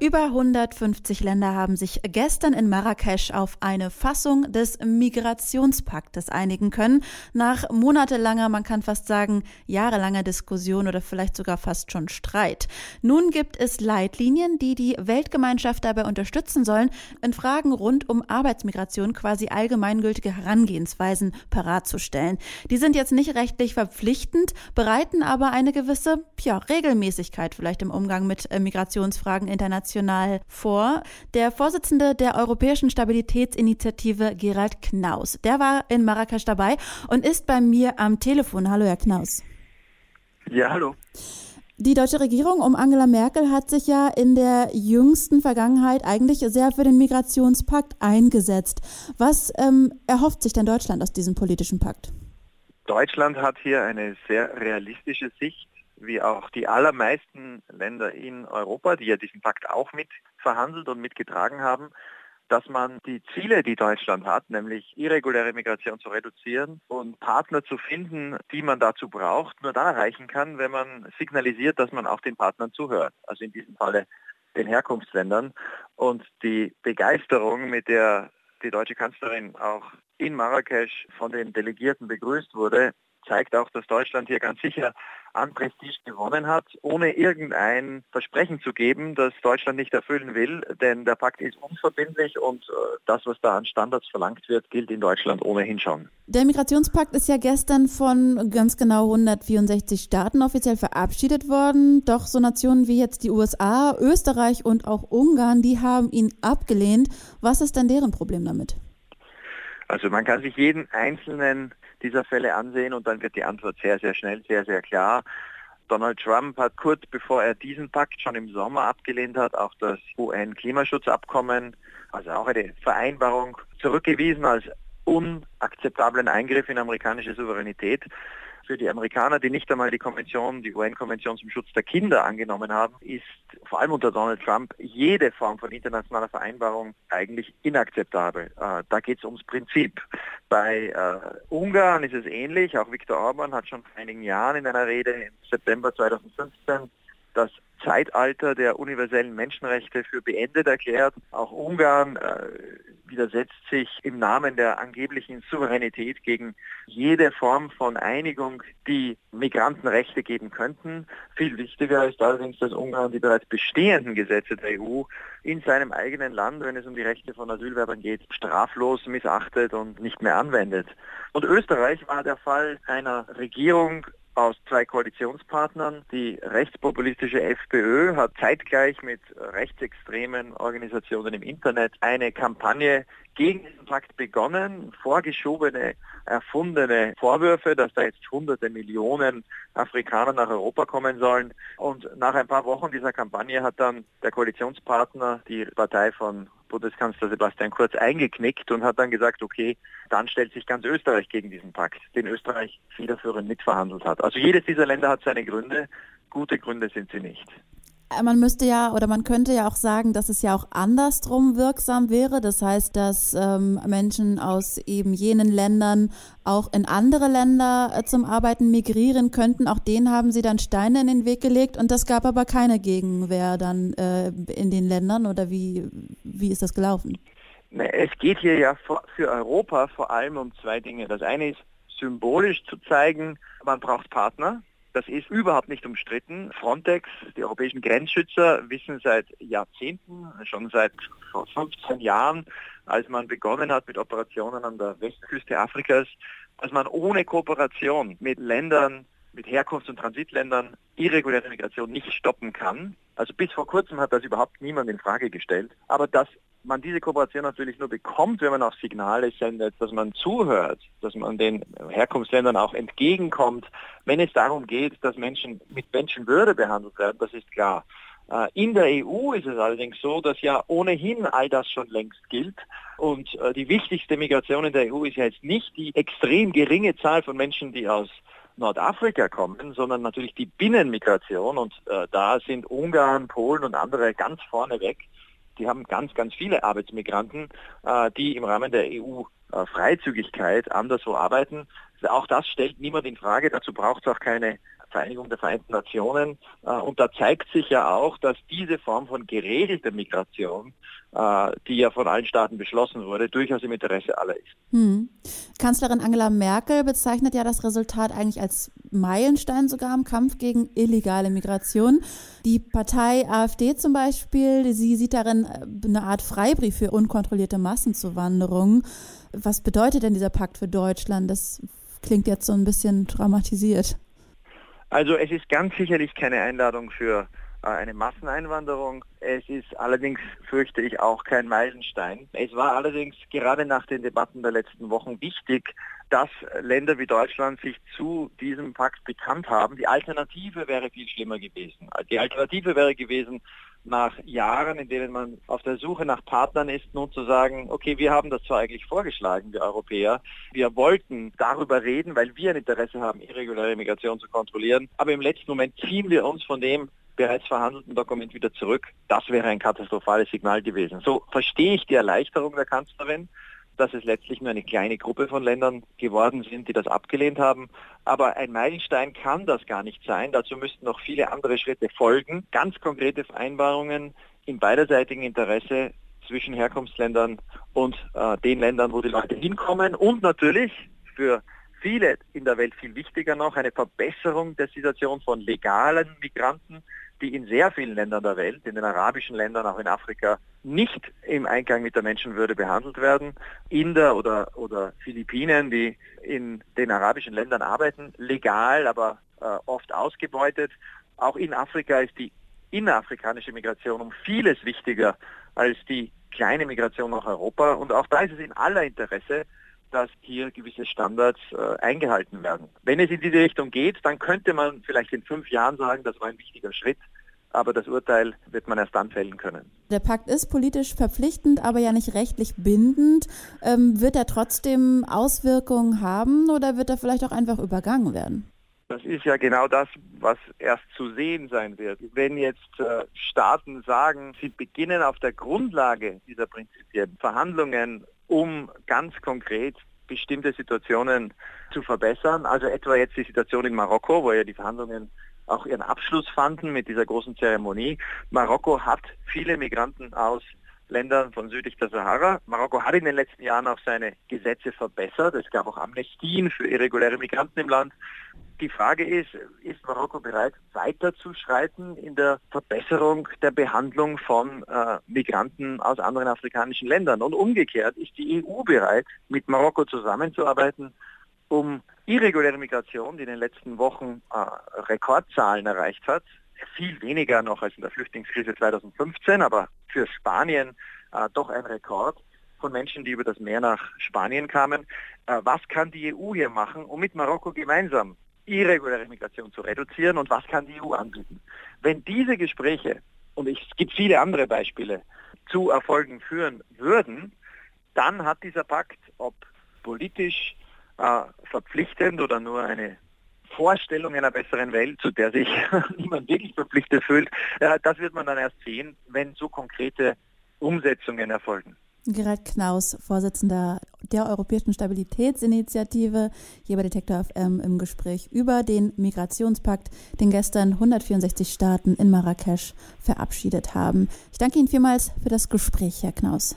Über 150 Länder haben sich gestern in Marrakesch auf eine Fassung des Migrationspaktes einigen können. Nach monatelanger, man kann fast sagen, jahrelanger Diskussion oder vielleicht sogar fast schon Streit. Nun gibt es Leitlinien, die die Weltgemeinschaft dabei unterstützen sollen, in Fragen rund um Arbeitsmigration quasi allgemeingültige Herangehensweisen parat zu stellen. Die sind jetzt nicht rechtlich verpflichtend, bereiten aber eine gewisse ja, Regelmäßigkeit vielleicht im Umgang mit äh, Migrationsfragen international international vor. Der Vorsitzende der Europäischen Stabilitätsinitiative, Gerald Knaus, der war in Marrakesch dabei und ist bei mir am Telefon. Hallo, Herr Knaus. Ja, hallo. Die deutsche Regierung um Angela Merkel hat sich ja in der jüngsten Vergangenheit eigentlich sehr für den Migrationspakt eingesetzt. Was ähm, erhofft sich denn Deutschland aus diesem politischen Pakt? Deutschland hat hier eine sehr realistische Sicht wie auch die allermeisten Länder in Europa, die ja diesen Pakt auch mit verhandelt und mitgetragen haben, dass man die Ziele, die Deutschland hat, nämlich irreguläre Migration zu reduzieren und Partner zu finden, die man dazu braucht, nur dann erreichen kann, wenn man signalisiert, dass man auch den Partnern zuhört. Also in diesem Falle den Herkunftsländern. Und die Begeisterung, mit der die deutsche Kanzlerin auch in Marrakesch von den Delegierten begrüßt wurde, zeigt auch, dass Deutschland hier ganz sicher an Prestige gewonnen hat, ohne irgendein Versprechen zu geben, das Deutschland nicht erfüllen will. Denn der Pakt ist unverbindlich und äh, das, was da an Standards verlangt wird, gilt in Deutschland ohnehin schon. Der Migrationspakt ist ja gestern von ganz genau 164 Staaten offiziell verabschiedet worden. Doch so Nationen wie jetzt die USA, Österreich und auch Ungarn, die haben ihn abgelehnt. Was ist denn deren Problem damit? Also man kann sich jeden einzelnen dieser Fälle ansehen und dann wird die Antwort sehr, sehr schnell, sehr, sehr klar. Donald Trump hat kurz bevor er diesen Pakt schon im Sommer abgelehnt hat, auch das UN-Klimaschutzabkommen, also auch eine Vereinbarung, zurückgewiesen als unakzeptablen Eingriff in amerikanische Souveränität für die Amerikaner, die nicht einmal die Konvention, die UN-Konvention zum Schutz der Kinder angenommen haben, ist vor allem unter Donald Trump jede Form von internationaler Vereinbarung eigentlich inakzeptabel. Äh, da geht es ums Prinzip. Bei äh, Ungarn ist es ähnlich. Auch Viktor Orban hat schon vor einigen Jahren in einer Rede im September 2015 das Zeitalter der universellen Menschenrechte für beendet erklärt. Auch Ungarn äh, widersetzt sich im Namen der angeblichen Souveränität gegen jede Form von Einigung, die Migrantenrechte geben könnten. Viel wichtiger ist allerdings, dass Ungarn die bereits bestehenden Gesetze der EU in seinem eigenen Land, wenn es um die Rechte von Asylwerbern geht, straflos missachtet und nicht mehr anwendet. Und Österreich war der Fall einer Regierung aus zwei Koalitionspartnern. Die rechtspopulistische FPÖ hat zeitgleich mit rechtsextremen Organisationen im Internet eine Kampagne gegen diesen Pakt begonnen, vorgeschobene, erfundene Vorwürfe, dass da jetzt hunderte Millionen Afrikaner nach Europa kommen sollen. Und nach ein paar Wochen dieser Kampagne hat dann der Koalitionspartner, die Partei von Bundeskanzler Sebastian Kurz eingeknickt und hat dann gesagt, okay, dann stellt sich ganz Österreich gegen diesen Pakt, den Österreich federführend mitverhandelt hat. Also jedes dieser Länder hat seine Gründe, gute Gründe sind sie nicht. Man müsste ja oder man könnte ja auch sagen, dass es ja auch andersrum wirksam wäre. Das heißt, dass ähm, Menschen aus eben jenen Ländern auch in andere Länder äh, zum Arbeiten migrieren könnten. Auch denen haben sie dann Steine in den Weg gelegt und das gab aber keine Gegenwehr dann äh, in den Ländern oder wie, wie ist das gelaufen? Es geht hier ja für Europa vor allem um zwei Dinge. Das eine ist symbolisch zu zeigen, man braucht Partner, das ist überhaupt nicht umstritten. Frontex, die europäischen Grenzschützer, wissen seit Jahrzehnten, schon seit 15 Jahren, als man begonnen hat mit Operationen an der Westküste Afrikas, dass man ohne Kooperation mit Ländern, mit Herkunfts- und Transitländern irreguläre Migration nicht stoppen kann. Also bis vor kurzem hat das überhaupt niemand in Frage gestellt. Aber das man diese Kooperation natürlich nur bekommt, wenn man auch Signale sendet, dass man zuhört, dass man den Herkunftsländern auch entgegenkommt, wenn es darum geht, dass Menschen mit Menschenwürde behandelt werden, das ist klar. Äh, in der EU ist es allerdings so, dass ja ohnehin all das schon längst gilt. Und äh, die wichtigste Migration in der EU ist ja jetzt nicht die extrem geringe Zahl von Menschen, die aus Nordafrika kommen, sondern natürlich die Binnenmigration. Und äh, da sind Ungarn, Polen und andere ganz vorne weg die haben ganz, ganz viele Arbeitsmigranten, äh, die im Rahmen der EU-Freizügigkeit anderswo arbeiten. Auch das stellt niemand in Frage. Dazu braucht es auch keine Vereinigung der Vereinten Nationen. Äh, und da zeigt sich ja auch, dass diese Form von geregelter Migration, äh, die ja von allen Staaten beschlossen wurde, durchaus im Interesse aller ist. Hm. Kanzlerin Angela Merkel bezeichnet ja das Resultat eigentlich als Meilenstein sogar im Kampf gegen illegale Migration. Die Partei AfD zum Beispiel, sie sieht darin äh, eine Art Freibrief für unkontrollierte Massenzuwanderung. Was bedeutet denn dieser Pakt für Deutschland? Das klingt jetzt so ein bisschen dramatisiert. Also es ist ganz sicherlich keine Einladung für äh, eine Masseneinwanderung. Es ist allerdings, fürchte ich, auch kein Meilenstein. Es war allerdings gerade nach den Debatten der letzten Wochen wichtig, dass Länder wie Deutschland sich zu diesem Pakt bekannt haben. Die Alternative wäre viel schlimmer gewesen. Die Alternative wäre gewesen, nach Jahren, in denen man auf der Suche nach Partnern ist, nun zu sagen, okay, wir haben das zwar eigentlich vorgeschlagen, wir Europäer, wir wollten darüber reden, weil wir ein Interesse haben, irreguläre Migration zu kontrollieren, aber im letzten Moment ziehen wir uns von dem bereits verhandelten Dokument wieder zurück. Das wäre ein katastrophales Signal gewesen. So verstehe ich die Erleichterung der Kanzlerin, dass es letztlich nur eine kleine Gruppe von Ländern geworden sind, die das abgelehnt haben. Aber ein Meilenstein kann das gar nicht sein. Dazu müssten noch viele andere Schritte folgen. Ganz konkrete Vereinbarungen im beiderseitigen Interesse zwischen Herkunftsländern und äh, den Ländern, wo die Leute hinkommen. Und natürlich für viele in der Welt viel wichtiger noch eine Verbesserung der Situation von legalen Migranten, die in sehr vielen Ländern der Welt, in den arabischen Ländern, auch in Afrika, nicht im Einklang mit der Menschenwürde behandelt werden. Inder oder, oder Philippinen, die in den arabischen Ländern arbeiten, legal, aber äh, oft ausgebeutet. Auch in Afrika ist die innerafrikanische Migration um vieles wichtiger als die kleine Migration nach Europa. Und auch da ist es in aller Interesse, dass hier gewisse Standards äh, eingehalten werden. Wenn es in diese Richtung geht, dann könnte man vielleicht in fünf Jahren sagen, das war ein wichtiger Schritt. Aber das Urteil wird man erst dann fällen können. Der Pakt ist politisch verpflichtend, aber ja nicht rechtlich bindend. Ähm, wird er trotzdem Auswirkungen haben oder wird er vielleicht auch einfach übergangen werden? Das ist ja genau das, was erst zu sehen sein wird. Wenn jetzt äh, Staaten sagen, sie beginnen auf der Grundlage dieser Prinzipien Verhandlungen um ganz konkret bestimmte Situationen zu verbessern. Also etwa jetzt die Situation in Marokko, wo ja die Verhandlungen auch ihren Abschluss fanden mit dieser großen Zeremonie. Marokko hat viele Migranten aus Ländern von südlich der Sahara. Marokko hat in den letzten Jahren auch seine Gesetze verbessert. Es gab auch Amnestien für irreguläre Migranten im Land. Die Frage ist, ist Marokko bereit, weiterzuschreiten in der Verbesserung der Behandlung von äh, Migranten aus anderen afrikanischen Ländern? Und umgekehrt, ist die EU bereit, mit Marokko zusammenzuarbeiten, um irreguläre Migration, die in den letzten Wochen äh, Rekordzahlen erreicht hat, viel weniger noch als in der Flüchtlingskrise 2015, aber für Spanien äh, doch ein Rekord von Menschen, die über das Meer nach Spanien kamen. Äh, was kann die EU hier machen, um mit Marokko gemeinsam irreguläre Migration zu reduzieren und was kann die EU anbieten? Wenn diese Gespräche, und es gibt viele andere Beispiele, zu Erfolgen führen würden, dann hat dieser Pakt, ob politisch äh, verpflichtend oder nur eine Vorstellung einer besseren Welt, zu der sich niemand wirklich verpflichtet fühlt, äh, das wird man dann erst sehen, wenn so konkrete Umsetzungen erfolgen. Gerald Knaus, Vorsitzender der Europäischen Stabilitätsinitiative, hier bei Detektor FM im Gespräch über den Migrationspakt, den gestern 164 Staaten in Marrakesch verabschiedet haben. Ich danke Ihnen vielmals für das Gespräch, Herr Knaus.